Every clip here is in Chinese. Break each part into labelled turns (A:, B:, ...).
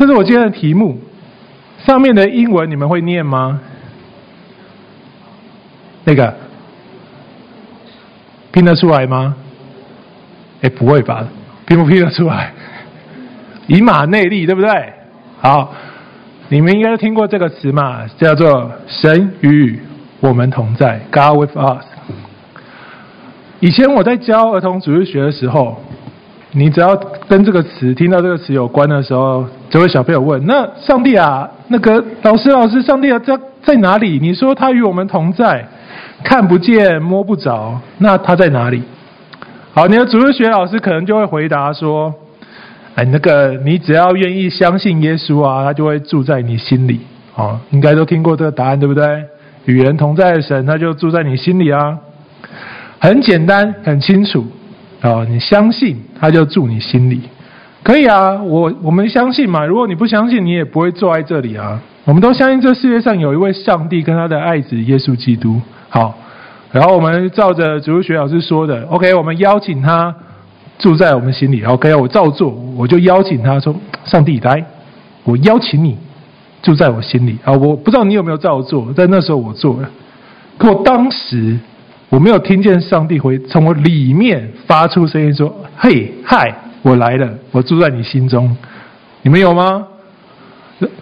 A: 这是我今天的题目。上面的英文你们会念吗？那个拼得出来吗？哎，不会吧？拼不拼得出来？以马内利，对不对？好，你们应该听过这个词嘛，叫做“神与我们同在 ”，God with us。以前我在教儿童主日学的时候，你只要跟这个词听到这个词有关的时候，这位小朋友问：“那上帝啊，那个老师老师，上帝啊，在在哪里？你说他与我们同在，看不见摸不着，那他在哪里？”好，你的主日学老师可能就会回答说：“哎，那个你只要愿意相信耶稣啊，他就会住在你心里。”哦，应该都听过这个答案，对不对？与人同在的神，他就住在你心里啊，很简单，很清楚。哦，你相信他就住你心里，可以啊。我我们相信嘛。如果你不相信，你也不会坐在这里啊。我们都相信这世界上有一位上帝跟他的爱子耶稣基督。好，然后我们照着主日学老师说的，OK，我们邀请他住在我们心里。OK，我照做，我就邀请他说：“上帝来，我邀请你住在我心里。”啊，我不知道你有没有照做，在那时候我做了，可我当时。我没有听见上帝会从我里面发出声音说：“嘿，嗨，我来了，我住在你心中。”你们有吗？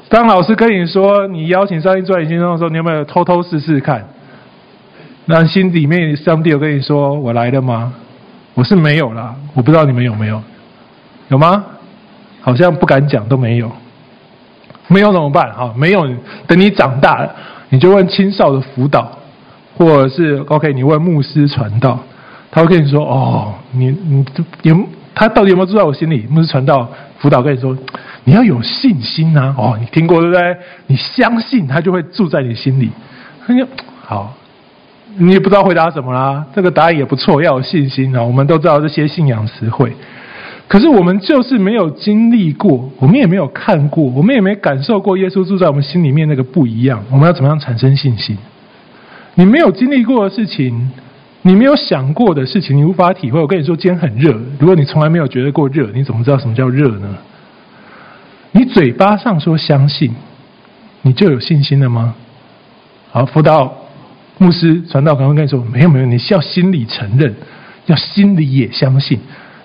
A: 当老师跟你说你邀请上帝住在你心中的时候，你有没有偷偷试试看？那心里面上帝有跟你说：“我来了吗？”我是没有啦，我不知道你们有没有，有吗？好像不敢讲，都没有。没有怎么办？好，没有，等你长大了，你就问青少的辅导。或者是 OK，你问牧师传道，他会跟你说：“哦，你你有他到底有没有住在我心里？”牧师传道辅导跟你说：“你要有信心呐、啊！”哦，你听过对不对？你相信他就会住在你心里。好，你也不知道回答什么啦。这个答案也不错，要有信心啊！我们都知道这些信仰词汇，可是我们就是没有经历过，我们也没有看过，我们也没感受过耶稣住在我们心里面那个不一样。我们要怎么样产生信心？你没有经历过的事情，你没有想过的事情，你无法体会。我跟你说，今天很热。如果你从来没有觉得过热，你怎么知道什么叫热呢？你嘴巴上说相信，你就有信心了吗？好，辅导牧师传道刚刚跟你说，没有没有，你是要心里承认，要心里也相信。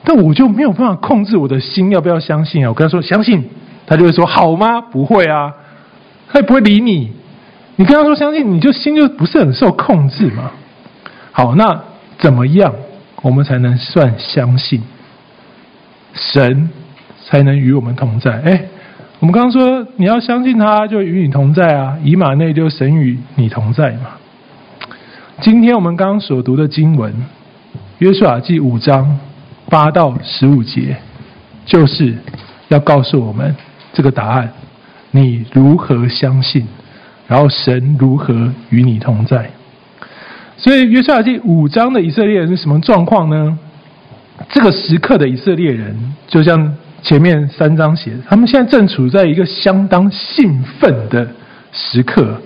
A: 但我就没有办法控制我的心要不要相信啊？我跟他说相信，他就会说好吗？不会啊，他也不会理你。你跟他说相信，你就心就不是很受控制嘛。好，那怎么样我们才能算相信？神才能与我们同在。哎，我们刚刚说你要相信他，就与你同在啊。以马内就神与你同在嘛。今天我们刚刚所读的经文，约书亚记五章八到十五节，就是要告诉我们这个答案。你如何相信？然后神如何与你同在？所以约书亚记五章的以色列人是什么状况呢？这个时刻的以色列人，就像前面三章写的，他们现在正处在一个相当兴奋的时刻，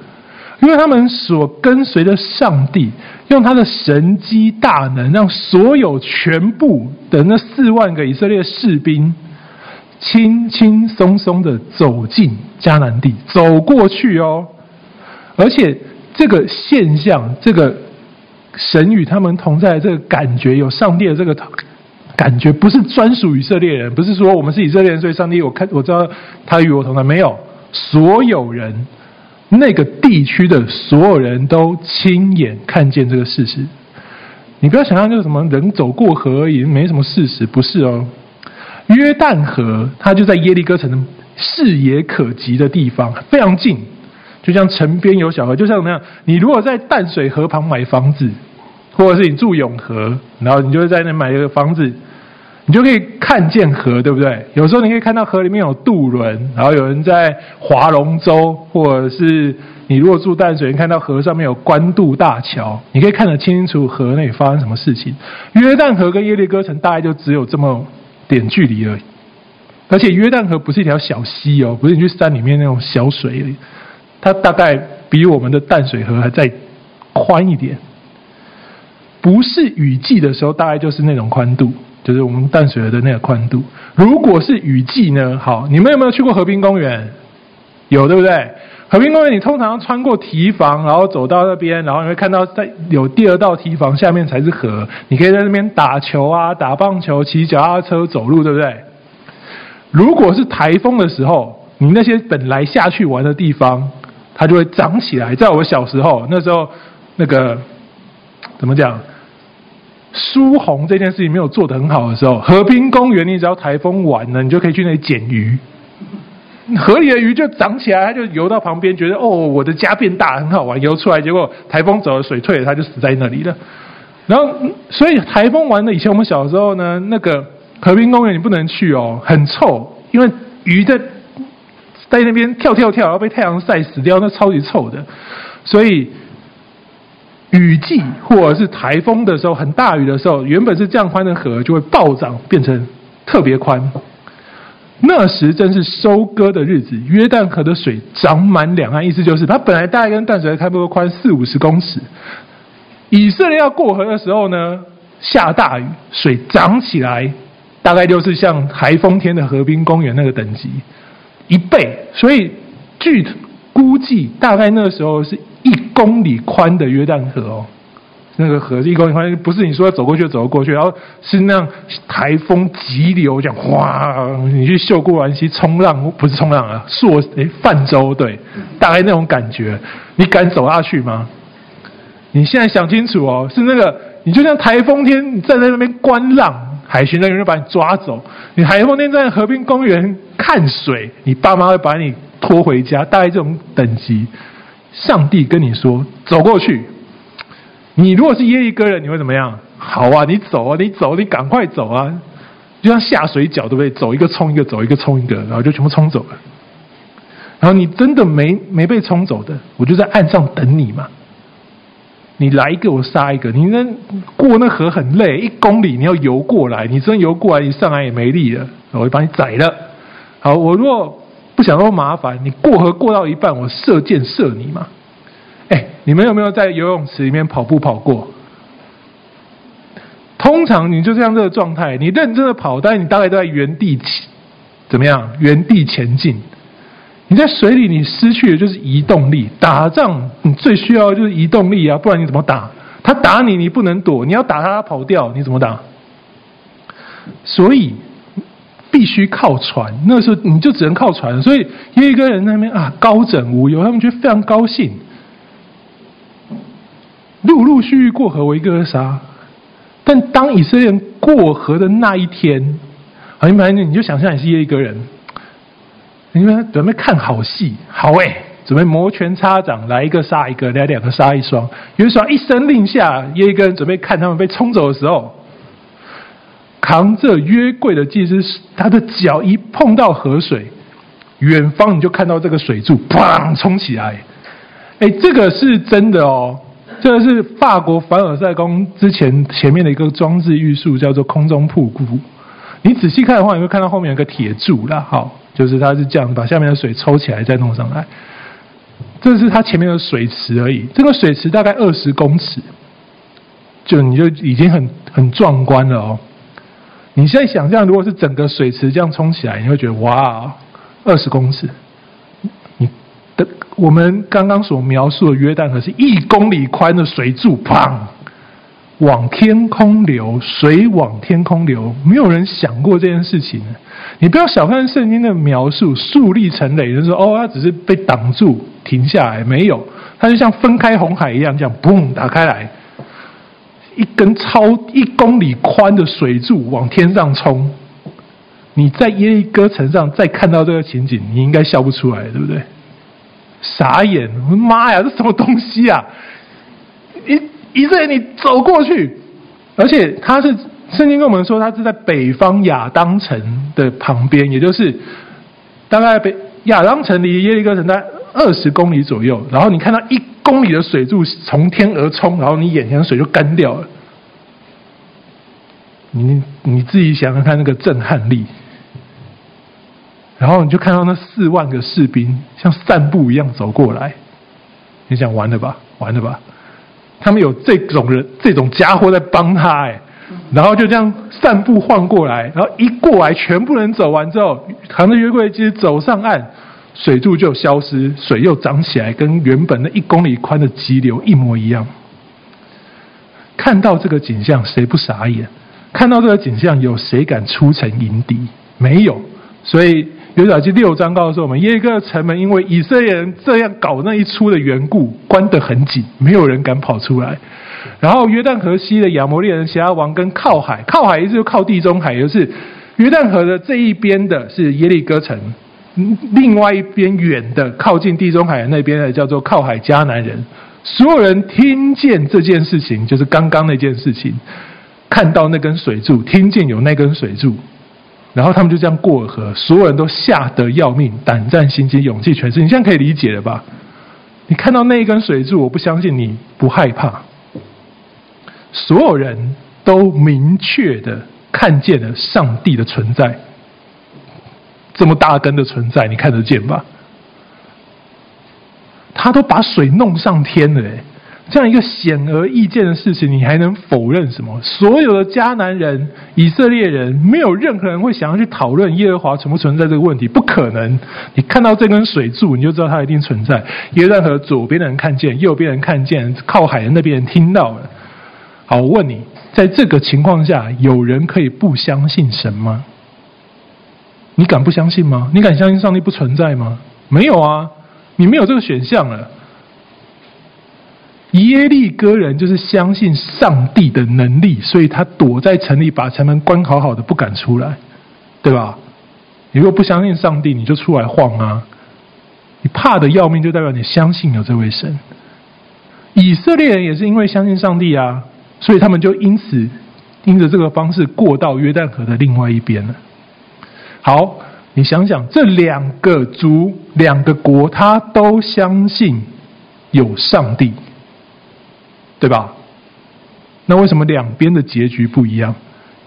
A: 因为他们所跟随的上帝，用他的神机大能，让所有全部的那四万个以色列士兵，轻轻松松的走进迦南地，走过去哦。而且这个现象，这个神与他们同在的这个感觉，有上帝的这个感觉，不是专属以色列人，不是说我们是以色列人，所以上帝我看我知道他与我同在，没有，所有人那个地区的所有人都亲眼看见这个事实。你不要想象就是什么人走过河而已，没什么事实，不是哦。约旦河它就在耶利哥城视野可及的地方，非常近。就像城边有小河，就像怎么样？你如果在淡水河旁买房子，或者是你住永和，然后你就会在那买一个房子，你就可以看见河，对不对？有时候你可以看到河里面有渡轮，然后有人在划龙舟，或者是你如果住淡水，你看到河上面有关渡大桥，你可以看得清楚河内发生什么事情。约旦河跟耶利哥城大概就只有这么点距离而已，而且约旦河不是一条小溪哦，不是你去山里面那种小水而已。它大概比我们的淡水河还再宽一点，不是雨季的时候，大概就是那种宽度，就是我们淡水河的那个宽度。如果是雨季呢？好，你们有没有去过河滨公园？有，对不对？河滨公园，你通常穿过堤防，然后走到那边，然后你会看到在有第二道堤防下面才是河，你可以在那边打球啊、打棒球、骑脚踏车、走路，对不对？如果是台风的时候，你那些本来下去玩的地方，它就会长起来。在我小时候，那时候那个怎么讲？疏洪这件事情没有做得很好的时候，河滨公园，你只要台风完了，你就可以去那里捡鱼。河里的鱼就长起来，它就游到旁边，觉得哦，我的家变大，很好玩，游出来，结果台风走了，水退了，它就死在那里了。然后，所以台风完了以前，我们小时候呢，那个河滨公园你不能去哦，很臭，因为鱼在在那边跳跳跳，然后被太阳晒死掉，那超级臭的。所以雨季或者是台风的时候，很大雨的时候，原本是这样宽的河就会暴涨，变成特别宽。那时正是收割的日子，约旦河的水涨满两岸，意思就是它本来大概跟淡水差不多宽四五十公尺。以色列要过河的时候呢，下大雨，水涨起来，大概就是像台风天的河滨公园那个等级一倍。所以据估计，大概那个时候是一公里宽的约旦河哦。那个河是一公里宽，不是你说要走过去就走过去，然后是那样台风急流这样哗，你去秀姑峦溪冲浪，不是冲浪啊，溯诶泛舟对，大概那种感觉，你敢走下去吗？你现在想清楚哦，是那个你就像台风天，你站在那边观浪，海巡人员就把你抓走；你台风天在河滨公园看水，你爸妈会把你拖回家，大概这种等级。上帝跟你说走过去。你如果是耶利哥人，你会怎么样？好啊，你走啊，你走，你赶快走啊！就像下水饺，对不对？走一个冲一个，走一个冲一个，然后就全部冲走了。然后你真的没没被冲走的，我就在岸上等你嘛。你来一个，我杀一个。你那过那河很累，一公里你要游过来，你真游过来，你上来也没力了，我会把你宰了。好，我如果不想那么麻烦，你过河过到一半，我射箭射你嘛。哎，你们有没有在游泳池里面跑步跑过？通常你就这样这个状态，你认真的跑，但是你大概都在原地起，怎么样？原地前进。你在水里，你失去的就是移动力。打仗你最需要的就是移动力啊，不然你怎么打？他打你，你不能躲，你要打他，他跑掉，你怎么打？所以必须靠船。那时候你就只能靠船。所以有一个人那边啊，高枕无忧，他们觉得非常高兴。陆陆续续过河，我一个个杀。但当以色列人过河的那一天，好，你反正你就想象你是耶利哥人，你们准备看好戏，好诶，准备摩拳擦掌，来一个杀一个，来两个杀一双。有一双一声令下，耶利哥人准备看他们被冲走的时候，扛着约柜的祭司，他的脚一碰到河水，远方你就看到这个水柱砰冲起来。哎，这个是真的哦。这个是法国凡尔赛宫之前前面的一个装置艺术，叫做空中瀑布。你仔细看的话，你会看到后面有个铁柱啦，好，就是它是这样把下面的水抽起来再弄上来。这是它前面的水池而已，这个水池大概二十公尺，就你就已经很很壮观了哦。你现在想象，如果是整个水池这样冲起来，你会觉得哇，二十公尺。我们刚刚所描述的约旦河是一公里宽的水柱，砰，往天空流，水往天空流，没有人想过这件事情。你不要小看圣经的描述，竖立成垒，就是说哦，它只是被挡住，停下来，没有，它就像分开红海一样，这样砰打开来，一根超一公里宽的水柱往天上冲。你在耶利哥城上再看到这个情景，你应该笑不出来，对不对？傻眼！我的妈呀，这什么东西啊？以以色列，你走过去，而且他是圣经跟我们说，他是在北方亚当城的旁边，也就是大概北亚当城离耶利哥城在二十公里左右。然后你看到一公里的水柱从天而冲，然后你眼前的水就干掉了。你你自己想想看，那个震撼力。然后你就看到那四万个士兵像散步一样走过来，你想完了吧？完了吧？他们有这种人、这种家伙在帮他，哎，然后就这样散步晃过来，然后一过来，全部人走完之后，扛着约柜机走上岸，水柱就消失，水又涨起来，跟原本那一公里宽的急流一模一样。看到这个景象，谁不傻眼？看到这个景象，有谁敢出城迎敌？没有。所以约书亚记六章告诉我们，耶利哥城门因为以色列人这样搞那一出的缘故，关得很紧，没有人敢跑出来。然后约旦河西的亚摩利人西阿王跟靠海，靠海意思就靠地中海，也就是约旦河的这一边的是耶利哥城，另外一边远的靠近地中海的那边的叫做靠海迦南人。所有人听见这件事情，就是刚刚那件事情，看到那根水柱，听见有那根水柱，然后他们就这样过河，所有人都吓得要命，胆战心惊，勇气全失。你现在可以理解了吧？你看到那一根水柱，我不相信你不害怕。所有人都明确的看见了上帝的存在，这么大根的存在，你看得见吧？他都把水弄上天了，哎，这样一个显而易见的事情，你还能否认什么？所有的迦南人、以色列人，没有任何人会想要去讨论耶和华存不存在这个问题，不可能。你看到这根水柱，你就知道它一定存在。约旦河左边的人看见，右边人看见，靠海的那边人听到了。好，我问你，在这个情况下，有人可以不相信神吗？你敢不相信吗？你敢相信上帝不存在吗？没有啊，你没有这个选项了。耶利哥人就是相信上帝的能力，所以他躲在城里，把城门关好好的，不敢出来，对吧？你如果不相信上帝，你就出来晃啊！你怕得要命，就代表你相信有这位神。以色列人也是因为相信上帝啊。所以他们就因此，因着这个方式过到约旦河的另外一边了。好，你想想，这两个族、两个国，他都相信有上帝，对吧？那为什么两边的结局不一样？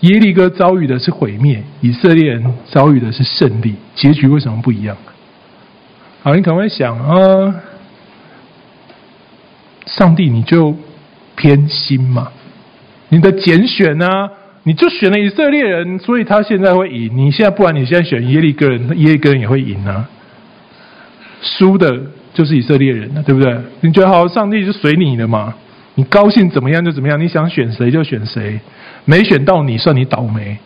A: 耶利哥遭遇的是毁灭，以色列人遭遇的是胜利，结局为什么不一样？好，你可能会想啊，上帝你就偏心嘛？你的拣选呢、你就选了以色列人，所以他现在会赢。你现在不然，你现在选耶利哥人，耶利哥人也会赢啊。输的就是以色列人，对不对？你觉得好，上帝就随你的嘛？你高兴怎么样就怎么样，你想选谁就选谁，没选到你算你倒霉。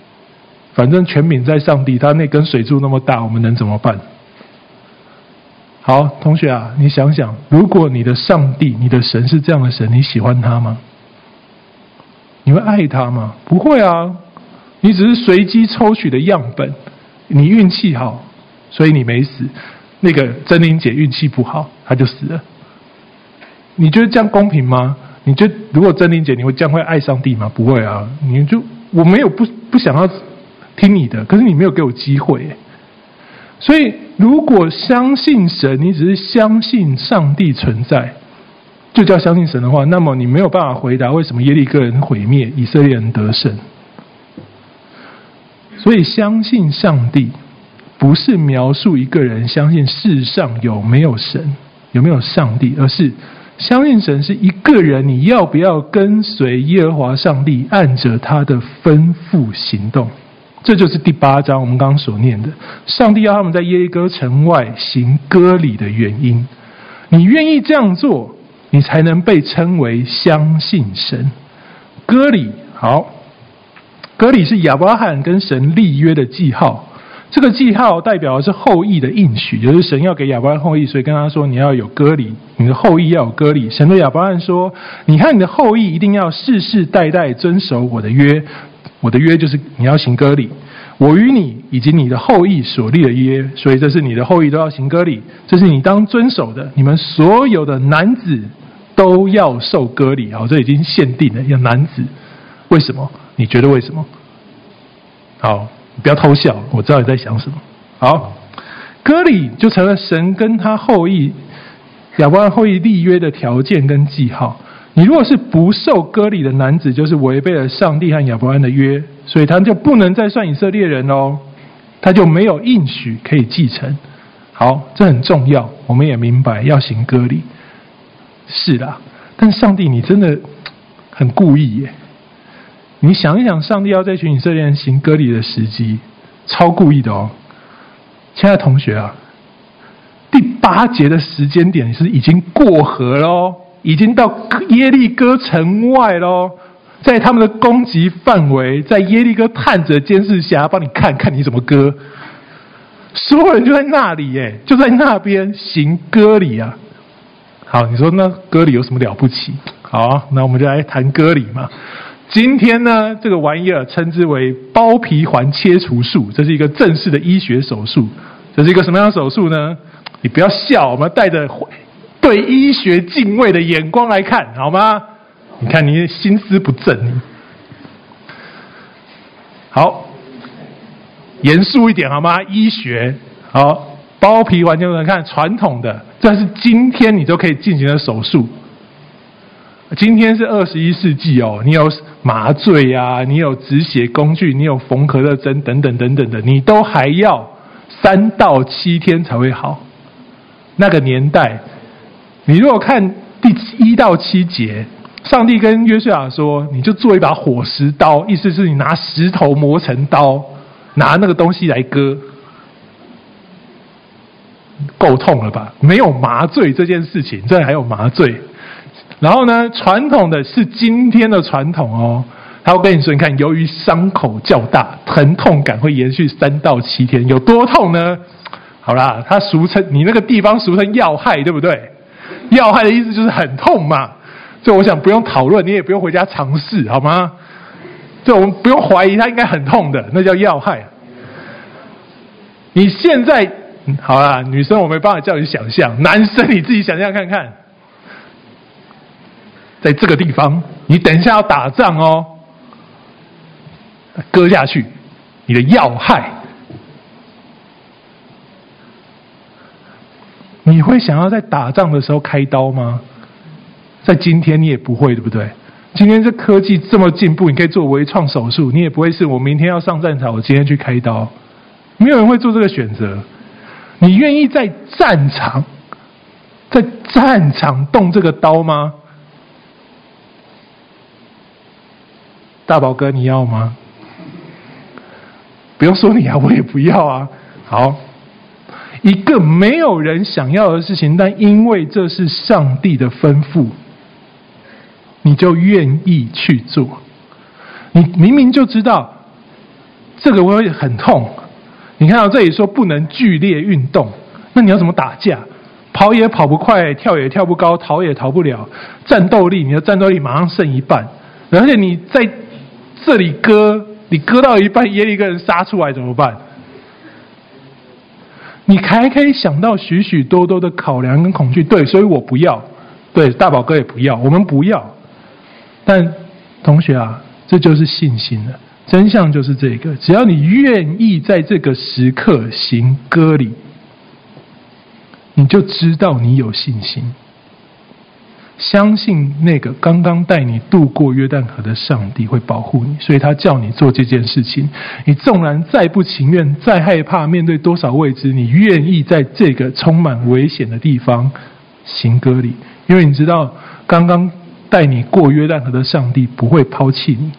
A: 反正权柄在上帝，他那根水柱那么大，我们能怎么办？好，同学啊，你想想，如果你的上帝、你的神是这样的神，你喜欢他吗？你会爱他吗？不会啊，你只是随机抽取的样本。你运气好，所以你没死。那个珍妮姐运气不好，她就死了。你觉得这样公平吗？你就如果珍妮姐，你会这样会爱上帝吗？不会啊，你就我没有不不想要听你的，可是你没有给我机会。所以，如果相信神，你只是相信上帝存在。就叫相信神的话，那么你没有办法回答为什么耶利哥人毁灭，以色列人得胜。所以相信上帝，不是描述一个人相信世上有没有神，有没有上帝，而是相信神是一个人，你要不要跟随耶和华上帝，按着他的吩咐行动？这就是第八章我们刚刚所念的，上帝要他们在耶利哥城外行割礼的原因。你愿意这样做？你才能被称为相信神。割礼好，割礼是亚伯拉罕跟神立约的记号。这个记号代表的是后裔的应许，就是神要给亚伯拉罕后裔，所以跟他说：“你要有割礼，你的后裔要有割礼。”神对亚伯拉罕说：“你看你的后裔一定要世世代代遵守我的约，我的约就是你要行割礼。我与你以及你的后裔所立的约，所以这是你的后裔都要行割礼，这是你当遵守的。你们所有的男子。”都要受割礼，好，这已经限定了，要男子。为什么？你觉得为什么？好，不要偷笑，我知道你在想什么。好，割礼就成了神跟他后裔亚伯拉罕后裔立约的条件跟记号。你如果是不受割礼的男子，就是违背了上帝和亚伯拉罕的约，所以他就不能再算以色列人哦，他就没有应许可以继承。好，这很重要，我们也明白要行割礼。是啦，但上帝，你真的很故意耶！你想一想，上帝要在群以色列人行割礼的时机，超故意的哦。亲爱的同学啊，第八节的时间点是已经过河喽，已经到耶利哥城外喽，在他们的攻击范围，在耶利哥探子监视下，帮你看看你怎么割。所有人就在那里，耶，就在那边行割礼啊。好，你说那割礼有什么了不起？好，那我们就来谈割礼嘛。今天呢，这个玩意儿称之为包皮环切除术，这是一个正式的医学手术。这是一个什么样的手术呢？你不要笑，我们带着对医学敬畏的眼光来看，好吗？你看你心思不正，好，严肃一点好吗？医学好，包皮环切除，看传统的，这是今天你都可以进行的手术。今天是二十一世纪哦，你有麻醉啊，你有止血工具，你有缝合的针等等等等的，你都还要三到七天才会好。那个年代，你如果看第一到七节，上帝跟约瑟亚说，你就做一把火石刀，意思是你拿石头磨成刀，拿那个东西来割，够痛了吧？没有麻醉这件事情，这还有麻醉。然后呢，传统的是今天的传统哦，他会跟你说，你看，由于伤口较大，疼痛感会延续三到七天，有多痛呢？好啦，他俗称你那个地方俗称要害，对不对？要害的意思就是很痛嘛。就我想不用讨论，你也不用回家尝试，好吗？就我们不用怀疑，他应该很痛的，那叫要害。你现在好啦，女生我没办法叫你想象，男生你自己想象看看。在这个地方，你等一下要打仗哦，割下去，你的要害，你会想要在打仗的时候开刀吗？在今天你也不会，对不对？今天这科技这么进步，你可以做微创手术，你也不会是我明天要上战场，我今天去开刀，没有人会做这个选择。你愿意在战场，在战场动这个刀吗？大宝哥，你要吗？不用说你啊，我也不要啊。好，一个没有人想要的事情，但因为这是上帝的吩咐，你就愿意去做。你明明就知道这个会很痛，你看到这里说不能剧烈运动，那你要怎么打架？跑也跑不快，跳也跳不高，逃也逃不了。战斗力，你的战斗力马上剩一半，而且你在。这里割，你割到一半，耶利哥人杀出来怎么办？你还可以想到许许多多的考量跟恐惧，对，所以我不要，对，大宝哥也不要，我们不要。但同学啊，这就是信心了，真相就是这个，只要你愿意在这个时刻行割礼，你就知道你有信心。相信那个刚刚带你渡过约旦河的上帝会保护你，所以他叫你做这件事情。你纵然再不情愿、再害怕，面对多少未知，你愿意在这个充满危险的地方行割礼，因为你知道刚刚带你过约旦河的上帝不会抛弃你。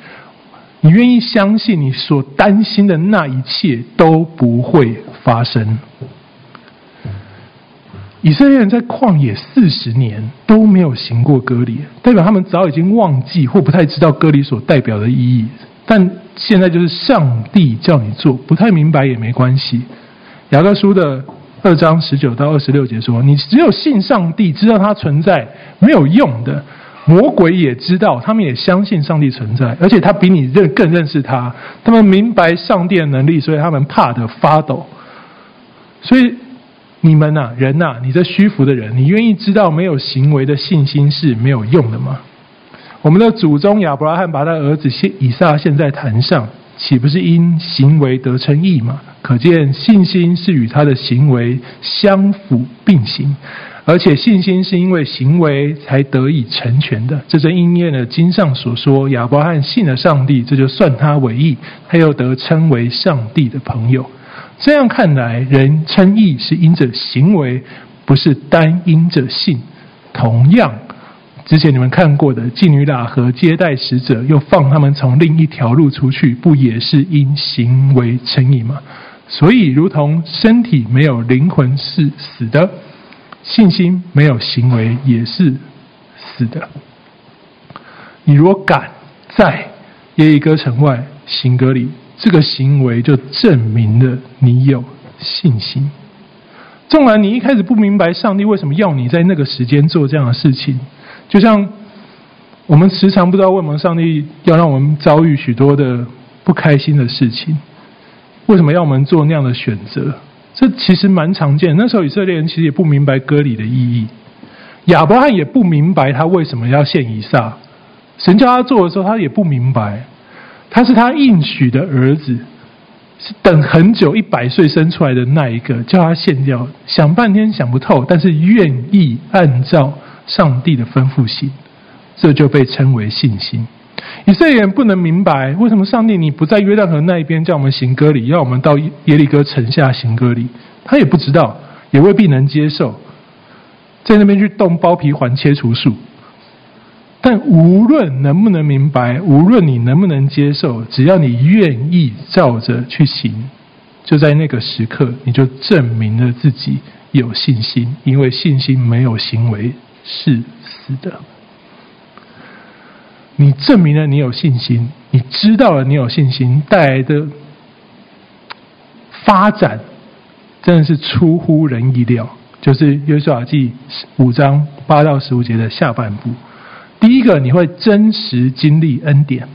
A: 你愿意相信你所担心的那一切都不会发生。以色列人在旷野四十年都没有行过割礼，代表他们早已经忘记或不太知道割礼所代表的意义。但现在就是上帝叫你做，不太明白也没关系。雅各书的二章十九到二十六节说：“你只有信上帝，知道他存在没有用的。魔鬼也知道，他们也相信上帝存在，而且他比你认更认识他。他们明白上帝的能力，所以他们怕得发抖。所以。”你们呐、啊，人呐、啊，你这虚浮的人，你愿意知道没有行为的信心是没有用的吗？我们的祖宗亚伯拉罕把他儿子以撒献在坛上，岂不是因行为得称义吗？可见信心是与他的行为相辅并行，而且信心是因为行为才得以成全的。这正应验了经上所说：亚伯拉罕信了上帝，这就算他为义，他又得称为上帝的朋友。这样看来，人称义是因着行为，不是单因着信。同样，之前你们看过的妓女喇和接待使者，又放他们从另一条路出去，不也是因行为称义吗？所以，如同身体没有灵魂是死的，信心没有行为也是死的。你如果敢在耶利哥城外行割礼，这个行为就证明了你有信心。纵然你一开始不明白上帝为什么要你在那个时间做这样的事情，就像我们时常不知道为什么上帝要让我们遭遇许多的不开心的事情，为什么要我们做那样的选择？这其实蛮常见。那时候以色列人其实也不明白割礼的意义，亚伯翰也不明白他为什么要献以撒。神叫他做的时候，他也不明白，他是他应许的儿子。是等很久，一百岁生出来的那一个，叫他献掉，想半天想不透，但是愿意按照上帝的吩咐行，这就被称为信心。以色列人不能明白为什么上帝你不在约旦河那一边叫我们行割礼，要我们到耶利哥城下行割礼，他也不知道，也未必能接受，在那边去动包皮环切除术。但无论能不能明白，无论你能不能接受，只要你愿意照着去行，就在那个时刻，你就证明了自己有信心。因为信心没有行为是死的。你证明了你有信心，你知道了你有信心带来的发展，真的是出乎人意料。就是约书亚记五章八到十五节的下半部。第一个，你会真实经历恩典，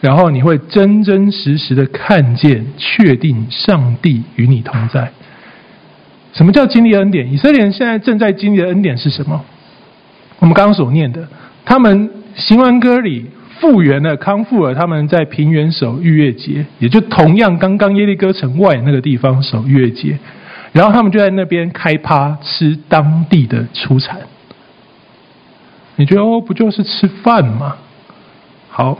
A: 然后你会真真实实的看见、确定上帝与你同在。什么叫经历恩典？以色列人现在正在经历的恩典是什么？我们刚刚所念的，他们行完歌礼，复原了、康复了，他们在平原守逾越节，也就同样刚刚耶利哥城外那个地方守逾越节，然后他们就在那边开趴吃当地的出产。你觉得哦，不就是吃饭吗？好，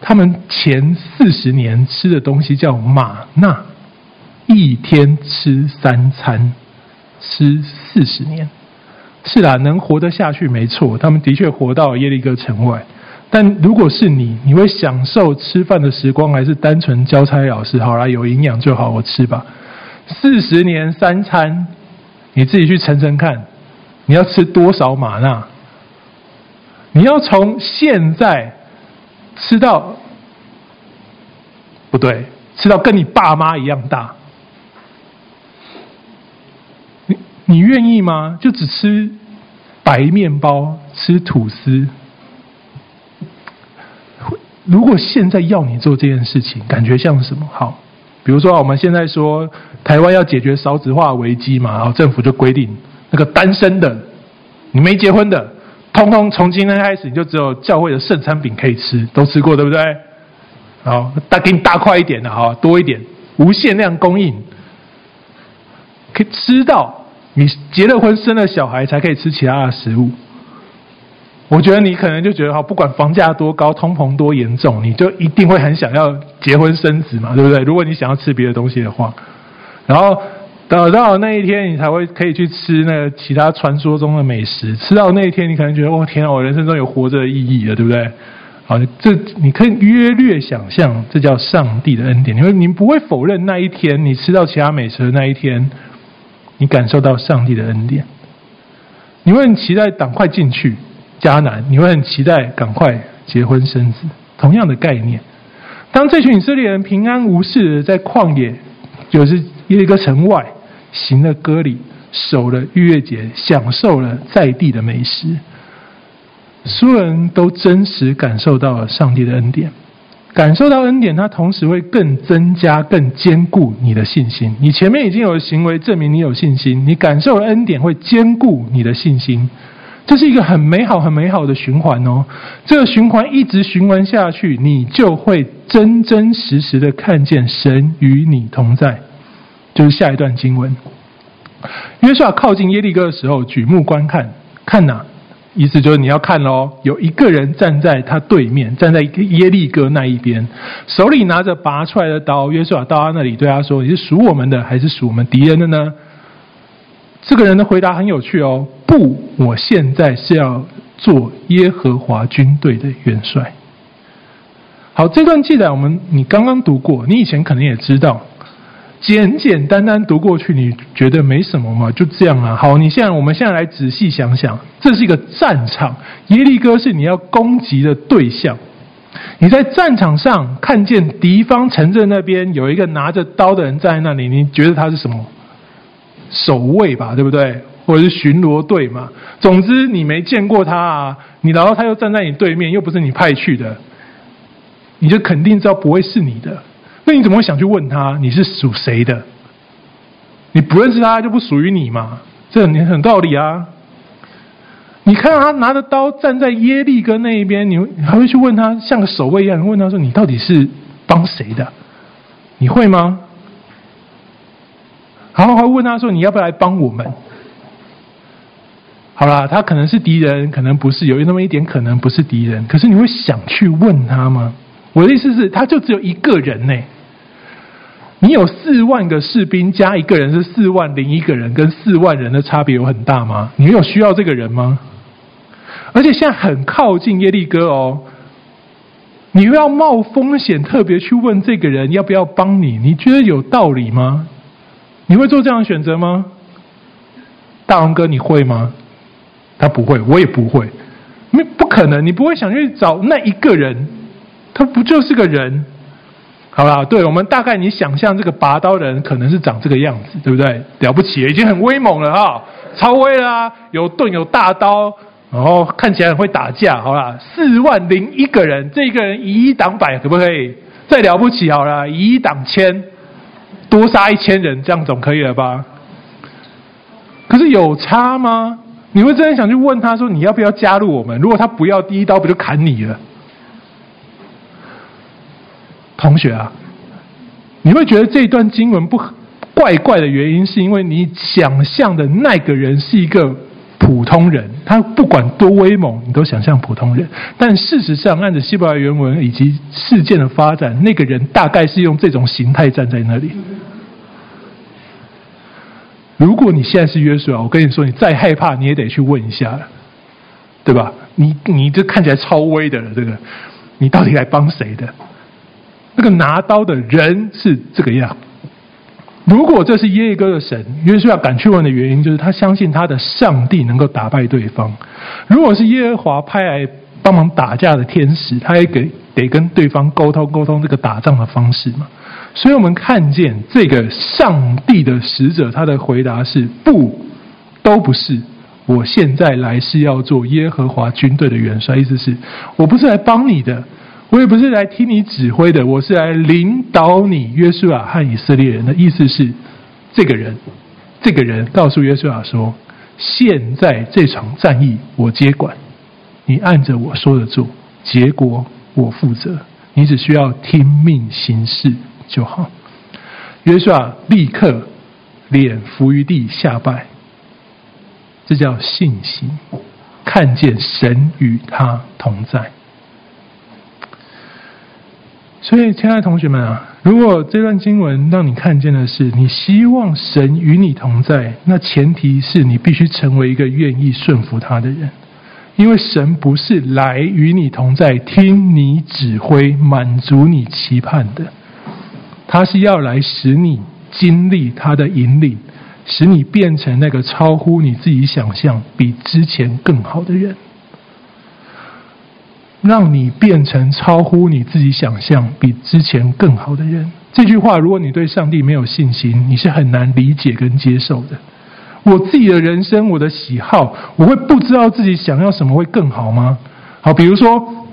A: 他们前四十年吃的东西叫马纳，一天吃三餐，吃四十年。是啦，能活得下去没错，他们的确活到耶利哥城外。但如果是你，你会享受吃饭的时光，还是单纯交差了事？好啦，有营养就好，我吃吧。四十年三餐，你自己去乘乘看。你要吃多少玛纳？你要从现在吃到不对，吃到跟你爸妈一样大。你你愿意吗？就只吃白面包，吃吐司。如果现在要你做这件事情，感觉像什么？好，比如说我们现在说台湾要解决少子化危机嘛，然后政府就规定。那个单身的，你没结婚的，通通从今天开始，你就只有教会的圣餐饼可以吃，都吃过对不对？好，大给你大块一点的哈，多一点，无限量供应，可以吃到你结了婚生了小孩才可以吃其他的食物。我觉得你可能就觉得哈，不管房价多高，通膨多严重，你就一定会很想要结婚生子嘛，对不对？如果你想要吃别的东西的话，然后。等到那一天，你才会可以去吃那个其他传说中的美食。吃到那一天，你可能觉得，哦，天啊，我人生中有活着的意义了，对不对？好，这你可以约略想象，这叫上帝的恩典。你会，你不会否认那一天你吃到其他美食的那一天，你感受到上帝的恩典。你会很期待赶快进去迦南，你会很期待赶快结婚生子。同样的概念，当这群以色列人平安无事的在旷野，就是耶利哥城外。行了割礼，守了逾越节，享受了在地的美食，所有人都真实感受到了上帝的恩典。感受到恩典，它同时会更增加、更坚固你的信心。你前面已经有行为证明你有信心，你感受了恩典会坚固你的信心，这是一个很美好、很美好的循环哦。这个循环一直循环下去，你就会真真实实的看见神与你同在。就是下一段经文，约书亚靠近耶利哥的时候，举目观看，看哪？意思就是你要看喽，有一个人站在他对面，站在耶利哥那一边，手里拿着拔出来的刀。约书亚到他那里，对他说：“你是属我们的，还是属我们敌人的呢？”这个人的回答很有趣哦，不，我现在是要做耶和华军队的元帅。好，这段记载我们你刚刚读过，你以前可能也知道，简简单单读过去，你觉得没什么嘛？就这样啊。好，你现在我们现在来仔细想想，这是一个战场，耶利哥是你要攻击的对象。你在战场上看见敌方城镇那边有一个拿着刀的人站在那里，你觉得他是什么？守卫吧，对不对？或者是巡逻队嘛？总之你没见过他啊，你然后他又站在你对面，又不是你派去的。你就肯定知道不会是你的，那你怎么会想去问他你是属谁的？你不认识他就不属于你嘛？这很很道理啊。你看他拿着刀站在耶利哥那一边，你还会去问他像个守卫一样，问他说你到底是帮谁的？你会吗？然后还会问他说你要不要来帮我们？好啦，他可能是敌人，可能不是，有那么一点可能不是敌人，可是你会想去问他吗？我的意思是，他就只有一个人呢。你有四万个士兵加一个人是四万零一个人，跟四万人的差别有很大吗？你有需要这个人吗？而且现在很靠近耶利哥哦，你又要冒风险特别去问这个人要不要帮你？你觉得有道理吗？你会做这样的选择吗？大王哥，你会吗？他不会，我也不会，没不可能，你不会想去找那一个人。他不就是个人？好啦，对，我们大概你想象这个拔刀人可能是长这个样子，对不对？了不起，已经很威猛了哈，超威啦，有盾有大刀，然后看起来很会打架，好啦，四万零一个人，这个人以一挡百，可不可以？再了不起好了，以一挡千，多杀一千人，这样总可以了吧？可是有差吗？你会真的想去问他说，你要不要加入我们？如果他不要，第一刀不就砍你了？同学啊，你会觉得这一段经文不怪怪的原因，是因为你想象的那个人是一个普通人，他不管多威猛，你都想象普通人。但事实上，按照希伯来原文以及事件的发展，那个人大概是用这种形态站在那里。如果你现在是约书亚，我跟你说，你再害怕，你也得去问一下，对吧？你你这看起来超威的了，这个你到底来帮谁的？那个拿刀的人是这个样。如果这是耶利哥的神，约书亚敢去问的原因，就是他相信他的上帝能够打败对方。如果是耶和华派来帮忙打架的天使，他也给得跟对方沟通沟通这个打仗的方式嘛。所以我们看见这个上帝的使者，他的回答是：不，都不是。我现在来是要做耶和华军队的元帅，意思是我不是来帮你的。我也不是来听你指挥的，我是来领导你，约书亚和以色列人的意思是，这个人，这个人告诉约书亚说：现在这场战役我接管，你按着我说的做，结果我负责，你只需要听命行事就好。约书亚立刻脸伏于地下拜，这叫信心，看见神与他同在。所以，亲爱的同学们啊，如果这段经文让你看见的是你希望神与你同在，那前提是你必须成为一个愿意顺服他的人，因为神不是来与你同在，听你指挥，满足你期盼的，他是要来使你经历他的引领，使你变成那个超乎你自己想象、比之前更好的人。让你变成超乎你自己想象、比之前更好的人。这句话，如果你对上帝没有信心，你是很难理解跟接受的。我自己的人生，我的喜好，我会不知道自己想要什么会更好吗？好，比如说。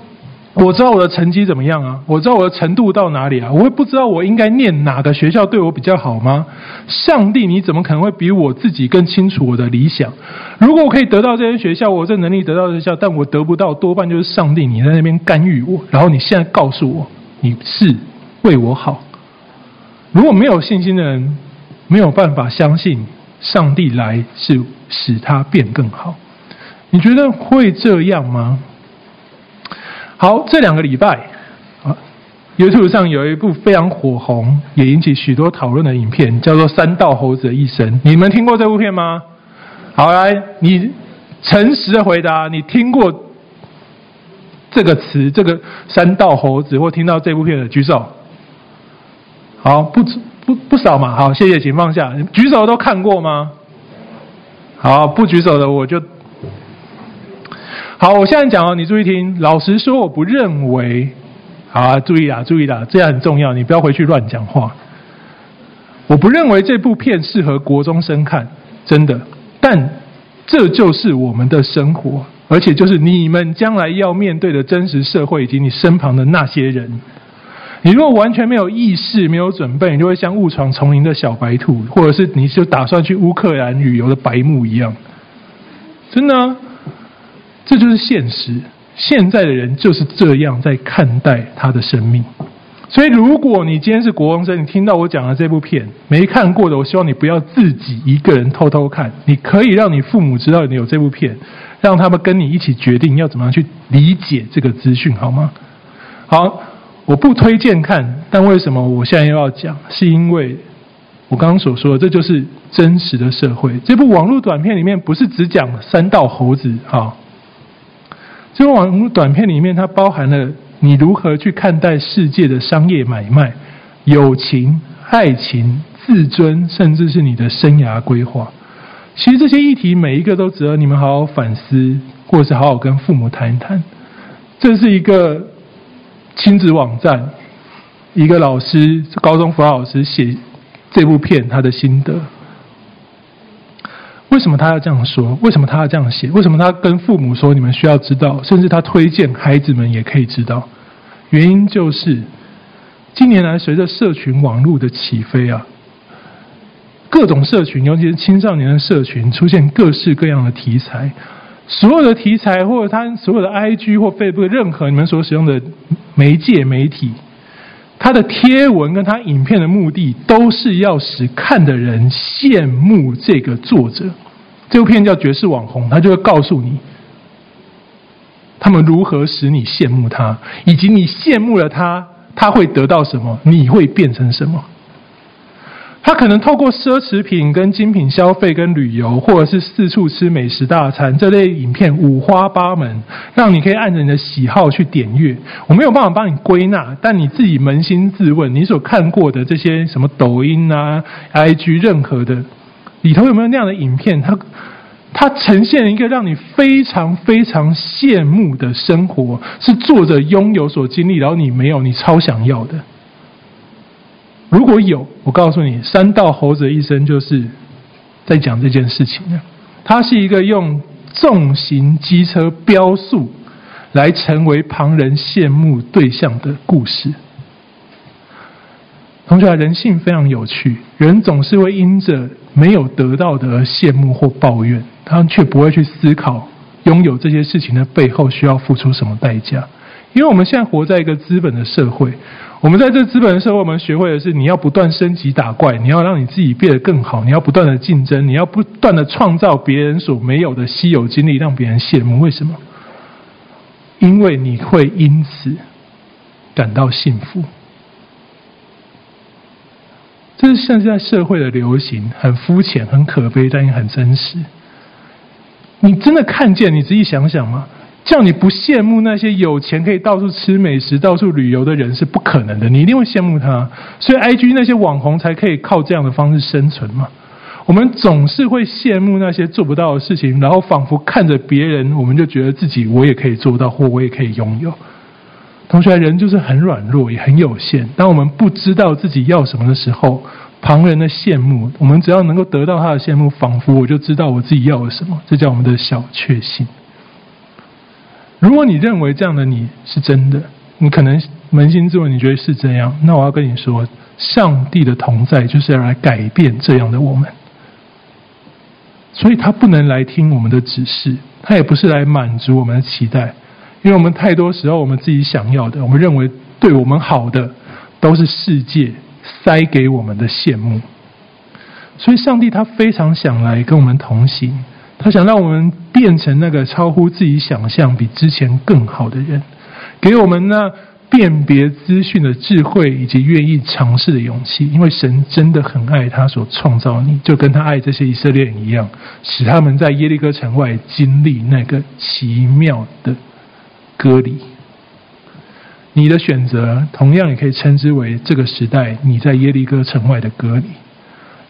A: 我知道我的成绩怎么样啊？我知道我的程度到哪里啊？我会不知道我应该念哪个学校对我比较好吗？上帝，你怎么可能会比我自己更清楚我的理想？如果我可以得到这些学校，我这能力得到这些学校，但我得不到，多半就是上帝你在那边干预我。然后你现在告诉我，你是为我好。如果没有信心的人，没有办法相信上帝来是使他变更好。你觉得会这样吗？好，这两个礼拜啊，YouTube 上有一部非常火红，也引起许多讨论的影片，叫做《山道猴子的一生》。你们听过这部片吗？好，来，你诚实的回答，你听过这个词，这个山道猴子，或听到这部片的举手。好，不不不少嘛。好，谢谢，请放下。举手都看过吗？好，不举手的我就。好，我现在讲哦，你注意听。老实说，我不认为。好啊，注意啦，注意啦，这样很重要，你不要回去乱讲话。我不认为这部片适合国中生看，真的。但这就是我们的生活，而且就是你们将来要面对的真实社会，以及你身旁的那些人。你如果完全没有意识、没有准备，你就会像误闯丛林的小白兔，或者是你就打算去乌克兰旅游的白目一样。真的，这就是现实。现在的人就是这样在看待他的生命。所以，如果你今天是国中生，你听到我讲的这部片没看过的，我希望你不要自己一个人偷偷看。你可以让你父母知道你有这部片，让他们跟你一起决定要怎么样去理解这个资讯，好吗？好，我不推荐看，但为什么我现在又要讲？是因为我刚刚所说的，这就是真实的社会。这部网络短片里面不是只讲三道猴子，啊，这部网络短片里面它包含了。你如何去看待世界的商业买卖、友情、爱情、自尊，甚至是你的生涯规划？其实这些议题每一个都值得你们好好反思，或是好好跟父母谈一谈。这是一个亲子网站，一个老师，高中辅导老师写这部片他的心得。为什么他要这样说？为什么他要这样写？为什么他跟父母说，你们需要知道？甚至他推荐孩子们也可以知道。原因就是，近年来随着社群网络的起飞啊，各种社群，尤其是青少年的社群，出现各式各样的题材。所有的题材，或者他所有的 IG 或 Facebook，任何你们所使用的媒介媒体，他的贴文跟他影片的目的，都是要使看的人羡慕这个作者。这部片叫《绝世网红》，他就会告诉你，他们如何使你羡慕他，以及你羡慕了他，他会得到什么，你会变成什么。他可能透过奢侈品、跟精品消费、跟旅游，或者是四处吃美食大餐这类影片，五花八门，让你可以按着你的喜好去点阅。我没有办法帮你归纳，但你自己扪心自问，你所看过的这些什么抖音啊、IG 任何的。里头有没有那样的影片？它它呈现一个让你非常非常羡慕的生活，是作者拥有所经历，然后你没有，你超想要的。如果有，我告诉你，山道猴子一生就是在讲这件事情的。它是一个用重型机车飙速来成为旁人羡慕对象的故事。同学，人性非常有趣，人总是会因着没有得到的而羡慕或抱怨，他们却不会去思考拥有这些事情的背后需要付出什么代价。因为我们现在活在一个资本的社会，我们在这资本的社会，我们学会的是你要不断升级打怪，你要让你自己变得更好，你要不断的竞争，你要不断的创造别人所没有的稀有经历，让别人羡慕。为什么？因为你会因此感到幸福。这是现在社会的流行，很肤浅、很可悲，但也很真实。你真的看见？你仔细想想吗？叫你不羡慕那些有钱可以到处吃美食、到处旅游的人是不可能的，你一定会羡慕他。所以，IG 那些网红才可以靠这样的方式生存嘛。我们总是会羡慕那些做不到的事情，然后仿佛看着别人，我们就觉得自己我也可以做到，或我也可以拥有。同学，人就是很软弱，也很有限。当我们不知道自己要什么的时候，旁人的羡慕，我们只要能够得到他的羡慕，仿佛我就知道我自己要了什么。这叫我们的小确幸。如果你认为这样的你是真的，你可能扪心自问，你觉得是这样，那我要跟你说，上帝的同在就是要来改变这样的我们。所以他不能来听我们的指示，他也不是来满足我们的期待。因为我们太多时候，我们自己想要的，我们认为对我们好的，都是世界塞给我们的羡慕。所以，上帝他非常想来跟我们同行，他想让我们变成那个超乎自己想象、比之前更好的人，给我们那辨别资讯的智慧，以及愿意尝试的勇气。因为神真的很爱他所创造你，就跟他爱这些以色列人一样，使他们在耶利哥城外经历那个奇妙的割礼。你的选择同样也可以称之为这个时代你在耶利哥城外的割礼。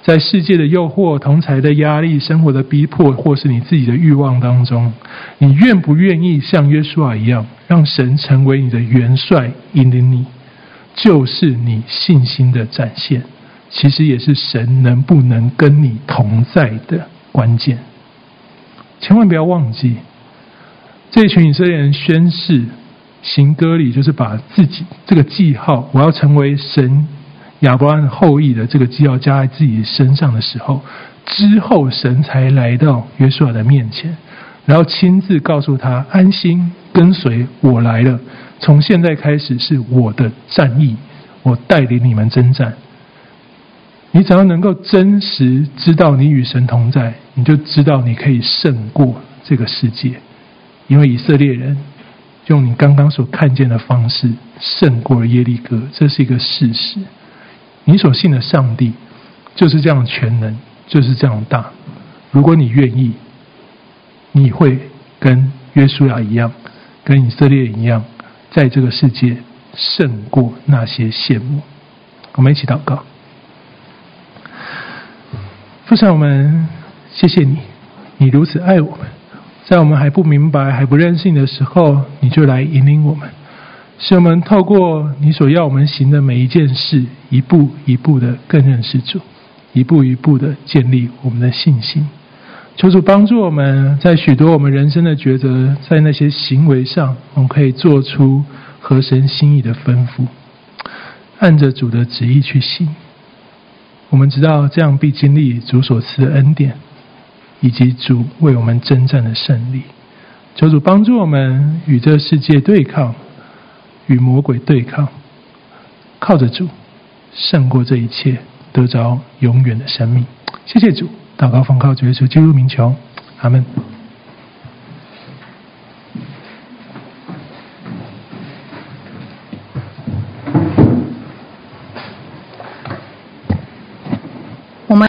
A: 在世界的诱惑、同才的压力、生活的逼迫，或是你自己的欲望当中，你愿不愿意像约书亚一样，让神成为你的元帅，引领你，就是你信心的展现。其实也是神能不能跟你同在的关键。千万不要忘记，这群以色列人宣誓行歌礼，就是把自己这个记号，我要成为神。亚伯拉罕后裔的这个记号加在自己身上的时候，之后神才来到约书亚的面前，然后亲自告诉他：“安心跟随我来了。从现在开始是我的战役，我带领你们征战。你只要能够真实知道你与神同在，你就知道你可以胜过这个世界，因为以色列人用你刚刚所看见的方式胜过了耶利哥，这是一个事实。”你所信的上帝就是这样全能，就是这样大。如果你愿意，你会跟约书亚一样，跟以色列一样，在这个世界胜过那些羡慕。我们一起祷告。父神，我们谢谢你，你如此爱我们，在我们还不明白、还不认识你的时候，你就来引领我们。使我们透过你所要我们行的每一件事，一步一步的更认识主，一步一步的建立我们的信心。求主帮助我们在许多我们人生的抉择，在那些行为上，我们可以做出合神心意的吩咐，按着主的旨意去行。我们知道这样必经历主所赐的恩典，以及主为我们征战的胜利。求主帮助我们与这世界对抗。与魔鬼对抗，靠着主胜过这一切，得着永远的生命。谢谢主，祷告奉靠主耶稣基督名求，阿门。